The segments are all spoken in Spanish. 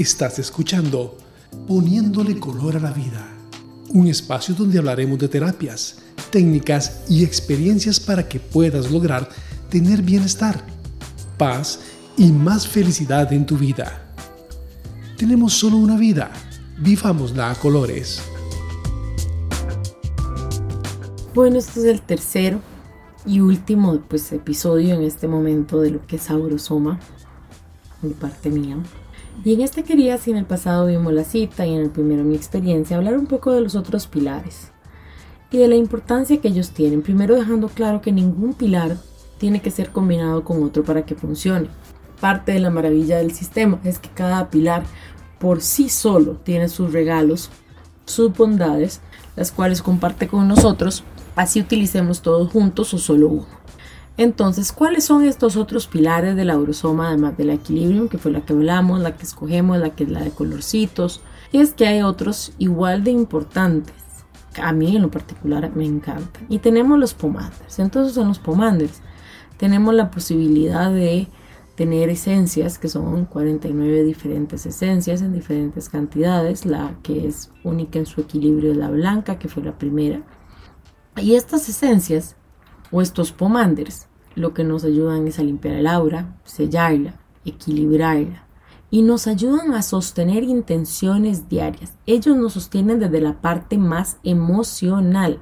Estás escuchando Poniéndole color a la vida, un espacio donde hablaremos de terapias, técnicas y experiencias para que puedas lograr tener bienestar, paz y más felicidad en tu vida. Tenemos solo una vida, vivámosla a colores. Bueno, este es el tercero y último pues, episodio en este momento de lo que es Aurosoma, mi parte mía. Y en este quería, si en el pasado vimos la cita y en el primero mi experiencia, hablar un poco de los otros pilares y de la importancia que ellos tienen. Primero dejando claro que ningún pilar tiene que ser combinado con otro para que funcione. Parte de la maravilla del sistema es que cada pilar por sí solo tiene sus regalos, sus bondades, las cuales comparte con nosotros, así utilicemos todos juntos o solo uno. Entonces, ¿cuáles son estos otros pilares de la además del equilibrio, que fue la que hablamos, la que escogemos, la que es la de colorcitos? Y es que hay otros igual de importantes. A mí en lo particular me encantan. Y tenemos los pomanders. Entonces, en los pomanders tenemos la posibilidad de tener esencias, que son 49 diferentes esencias en diferentes cantidades. La que es única en su equilibrio es la blanca, que fue la primera. Y estas esencias o estos pomanders lo que nos ayudan es a limpiar el aura, sellarla, equilibrarla y nos ayudan a sostener intenciones diarias. Ellos nos sostienen desde la parte más emocional.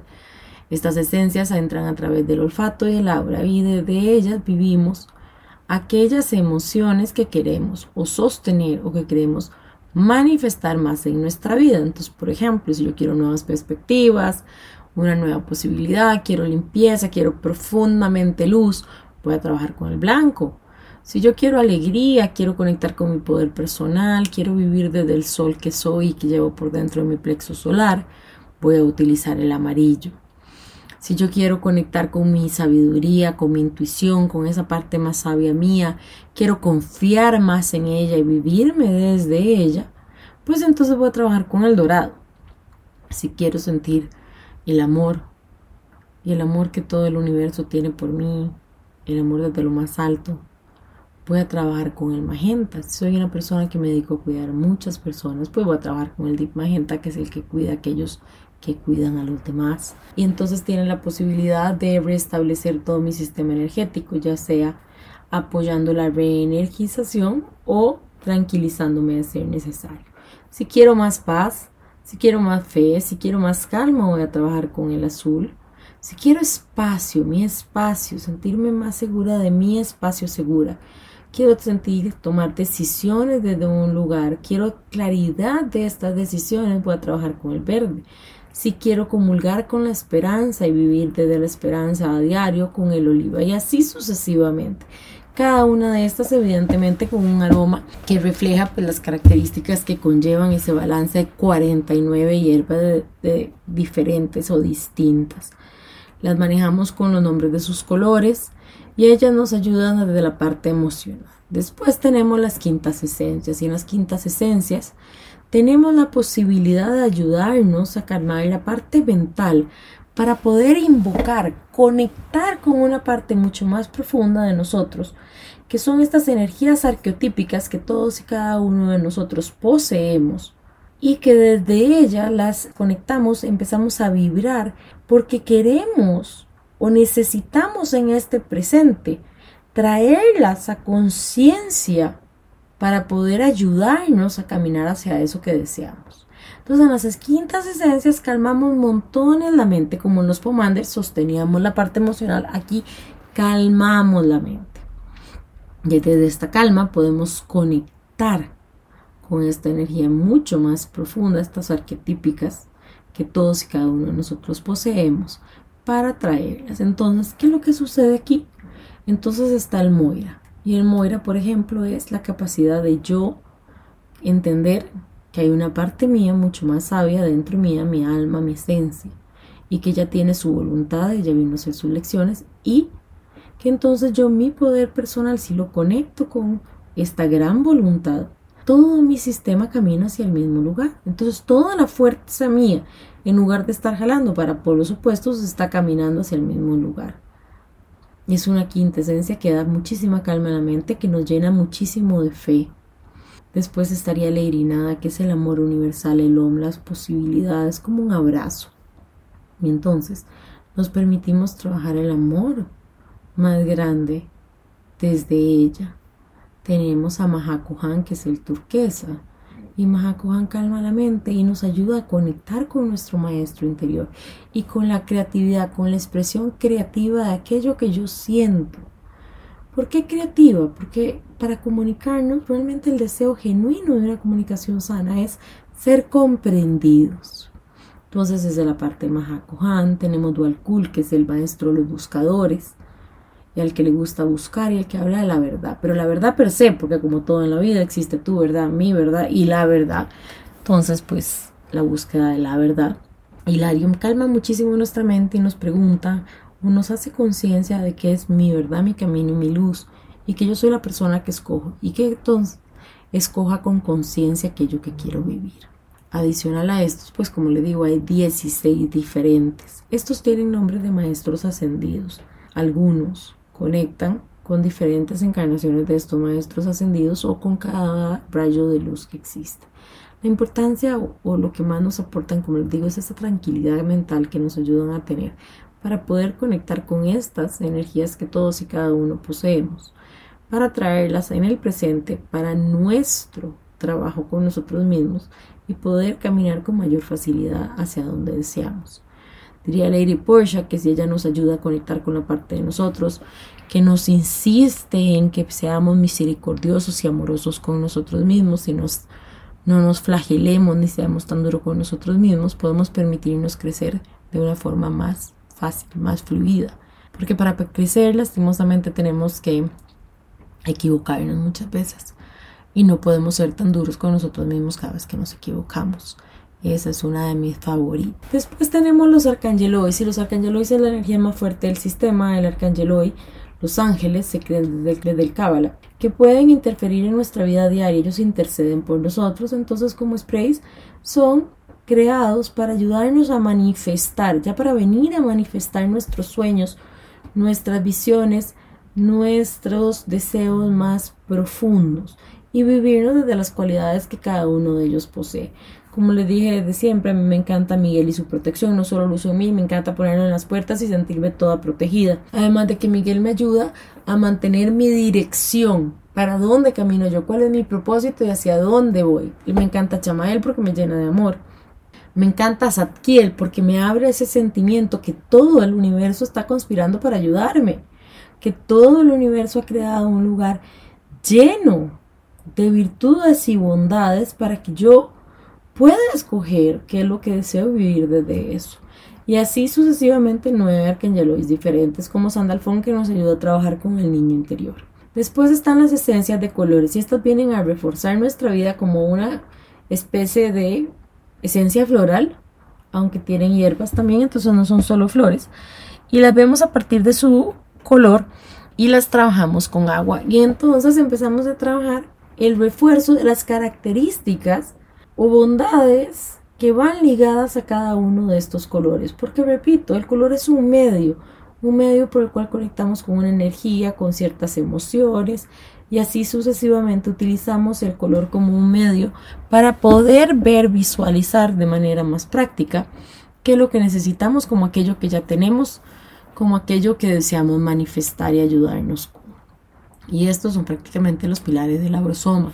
Estas esencias entran a través del olfato y el aura y desde ellas vivimos aquellas emociones que queremos o sostener o que queremos manifestar más en nuestra vida. Entonces, por ejemplo, si yo quiero nuevas perspectivas una nueva posibilidad, quiero limpieza, quiero profundamente luz, voy a trabajar con el blanco. Si yo quiero alegría, quiero conectar con mi poder personal, quiero vivir desde el sol que soy y que llevo por dentro de mi plexo solar, voy a utilizar el amarillo. Si yo quiero conectar con mi sabiduría, con mi intuición, con esa parte más sabia mía, quiero confiar más en ella y vivirme desde ella, pues entonces voy a trabajar con el dorado. Si quiero sentir el amor y el amor que todo el universo tiene por mí, el amor desde lo más alto. Voy a trabajar con el magenta. Si soy una persona que me dedico a cuidar a muchas personas, pues voy a trabajar con el deep magenta, que es el que cuida a aquellos que cuidan a los demás. Y entonces tiene la posibilidad de restablecer todo mi sistema energético, ya sea apoyando la reenergización o tranquilizándome de ser necesario. Si quiero más paz, si quiero más fe, si quiero más calma, voy a trabajar con el azul. Si quiero espacio, mi espacio, sentirme más segura de mi espacio segura. Quiero sentir, tomar decisiones desde un lugar. Quiero claridad de estas decisiones, voy a trabajar con el verde. Si quiero comulgar con la esperanza y vivir desde la esperanza a diario con el oliva y así sucesivamente cada una de estas evidentemente con un aroma que refleja pues, las características que conllevan ese balance de 49 hierbas de, diferentes o distintas. Las manejamos con los nombres de sus colores y ellas nos ayudan desde la parte emocional. Después tenemos las quintas esencias y en las quintas esencias tenemos la posibilidad de ayudarnos a calmar la parte mental para poder invocar, conectar con una parte mucho más profunda de nosotros, que son estas energías arqueotípicas que todos y cada uno de nosotros poseemos y que desde ellas las conectamos, empezamos a vibrar porque queremos o necesitamos en este presente traerlas a conciencia para poder ayudarnos a caminar hacia eso que deseamos. Entonces en las quintas esencias calmamos montones la mente, como en los pomanders sosteníamos la parte emocional, aquí calmamos la mente. Y desde esta calma podemos conectar con esta energía mucho más profunda, estas arquetípicas que todos y cada uno de nosotros poseemos para traerlas. Entonces, ¿qué es lo que sucede aquí? Entonces está el Moira. Y el Moira, por ejemplo, es la capacidad de yo entender que hay una parte mía mucho más sabia dentro mía, mi alma, mi esencia, y que ella tiene su voluntad, ella vino a hacer sus lecciones, y que entonces yo mi poder personal, si lo conecto con esta gran voluntad, todo mi sistema camina hacia el mismo lugar. Entonces toda la fuerza mía, en lugar de estar jalando para polos opuestos, está caminando hacia el mismo lugar. Es una quinta esencia que da muchísima calma a la mente, que nos llena muchísimo de fe, Después estaría la que es el amor universal, el OM, las posibilidades, como un abrazo. Y entonces nos permitimos trabajar el amor más grande desde ella. Tenemos a Mahakuhan, que es el turquesa, y Mahakuhan calma la mente y nos ayuda a conectar con nuestro maestro interior y con la creatividad, con la expresión creativa de aquello que yo siento. ¿Por qué creativa? Porque para comunicarnos realmente el deseo genuino de una comunicación sana es ser comprendidos. Entonces desde la parte de Mahakuhan tenemos Dualkul, que es el maestro de los buscadores y al que le gusta buscar y al que habla de la verdad. Pero la verdad per se, porque como todo en la vida existe tu verdad, mi verdad y la verdad. Entonces, pues la búsqueda de la verdad. Hilarium calma muchísimo nuestra mente y nos pregunta nos hace conciencia de que es mi verdad, mi camino y mi luz y que yo soy la persona que escojo y que entonces escoja con conciencia aquello que quiero vivir. Adicional a estos, pues como le digo, hay 16 diferentes. Estos tienen nombre de maestros ascendidos. Algunos conectan con diferentes encarnaciones de estos maestros ascendidos o con cada rayo de luz que existe. La importancia o, lo que más nos aportan, como les digo, es esa tranquilidad mental que nos ayudan a tener para poder conectar con estas energías que todos y cada uno poseemos, para traerlas en el presente para nuestro trabajo con nosotros mismos y poder caminar con mayor facilidad hacia donde deseamos. Diría Lady Porsche que si ella nos ayuda a conectar con la parte de nosotros, que nos insiste en que seamos misericordiosos y amorosos con nosotros mismos y nos, no nos flagelemos ni seamos tan duros con nosotros mismos, podemos permitirnos crecer de una forma más fácil, más fluida. Porque para crecer, lastimosamente, tenemos que equivocarnos muchas veces. Y no podemos ser tan duros con nosotros mismos cada vez que nos equivocamos. Esa es una de mis favoritas. Después tenemos los arcangelois y los arcangelois es la energía más fuerte del sistema. El arcangeloi, los ángeles, se creen desde, el Cábala, que pueden interferir en nuestra vida diaria. Ellos interceden por nosotros. Entonces, como sprays, son creados para ayudarnos a manifestar, ya para venir a manifestar nuestros sueños, nuestras visiones, nuestros deseos más profundos y vivirnos desde las cualidades que cada uno de ellos posee. Como les dije desde siempre, a mí me encanta Miguel y su protección, no solo lo uso en mí, me encanta ponerlo en las puertas y sentirme toda protegida. Además de que Miguel me ayuda a mantener mi dirección, para dónde camino yo, cuál es mi propósito y hacia dónde voy. Y me encanta Chamael porque me llena de amor. Me encanta Zadkiel porque me abre ese sentimiento que todo el universo está conspirando para ayudarme, que todo el universo ha creado un lugar lleno de virtudes y bondades para que yo pueda escoger qué es lo que deseo vivir desde eso. Y así sucesivamente nueve arcangelois diferentes como Sandalfón que nos ayuda a trabajar con el niño interior. Después están las esencias de colores y estas vienen a reforzar nuestra vida como una especie de esencia floral, aunque tienen hierbas también, entonces no son solo flores. Y las vemos a partir de su color y las trabajamos con agua. Y entonces empezamos a trabajar el refuerzo de las características o bondades que van ligadas a cada uno de estos colores. Porque repito, el color es un medio, un medio por el cual conectamos con una energía, con ciertas emociones y así sucesivamente utilizamos el color como un medio para poder ver, visualizar de manera más práctica qué es lo que necesitamos como aquello que ya tenemos, como aquello que deseamos manifestar y ayudarnos y estos son prácticamente los pilares del abrosoma.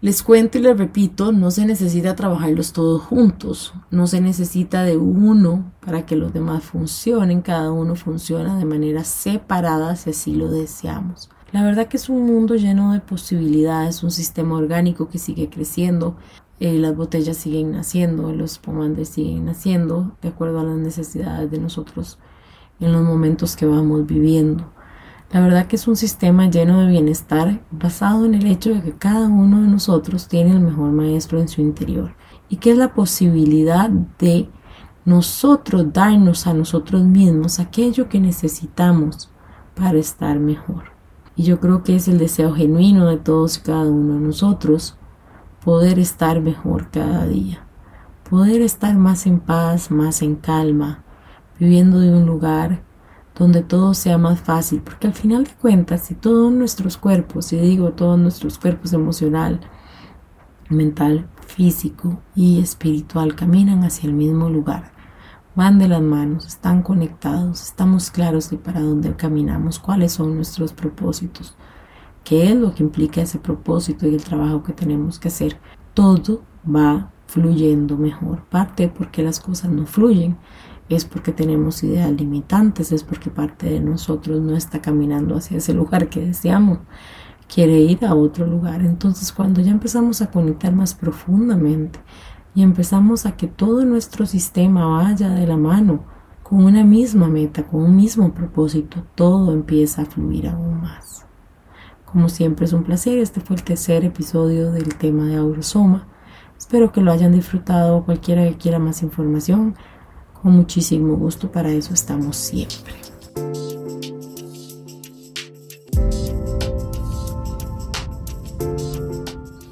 Les cuento y les repito, no se necesita trabajarlos todos juntos, no se necesita de uno para que los demás funcionen, cada uno funciona de manera separada si así lo deseamos. La verdad que es un mundo lleno de posibilidades, un sistema orgánico que sigue creciendo, eh, las botellas siguen naciendo, los pomandes siguen naciendo de acuerdo a las necesidades de nosotros en los momentos que vamos viviendo. La verdad que es un sistema lleno de bienestar basado en el hecho de que cada uno de nosotros tiene el mejor maestro en su interior y que es la posibilidad de nosotros darnos a nosotros mismos aquello que necesitamos para estar mejor. Y yo creo que es el deseo genuino de todos y cada uno de nosotros poder estar mejor cada día, poder estar más en paz, más en calma, viviendo de un lugar donde todo sea más fácil, porque al final de cuentas, si todos nuestros cuerpos, si digo todos nuestros cuerpos emocional, mental, físico y espiritual caminan hacia el mismo lugar, van de las manos, están conectados, estamos claros de para dónde caminamos, cuáles son nuestros propósitos, qué es lo que implica ese propósito y el trabajo que tenemos que hacer. Todo va fluyendo mejor. Parte porque las cosas no fluyen es porque tenemos ideas limitantes, es porque parte de nosotros no está caminando hacia ese lugar que deseamos, quiere ir a otro lugar. Entonces cuando ya empezamos a conectar más profundamente y empezamos a que todo nuestro sistema vaya de la mano con una misma meta, con un mismo propósito, todo empieza a fluir aún más. Como siempre es un placer, este fue el tercer episodio del tema de Aurosoma. Espero que lo hayan disfrutado, cualquiera que quiera más información con muchísimo gusto, para eso estamos siempre.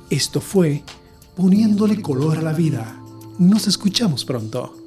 Esto fue Poniéndole color a la vida. Nos escuchamos pronto.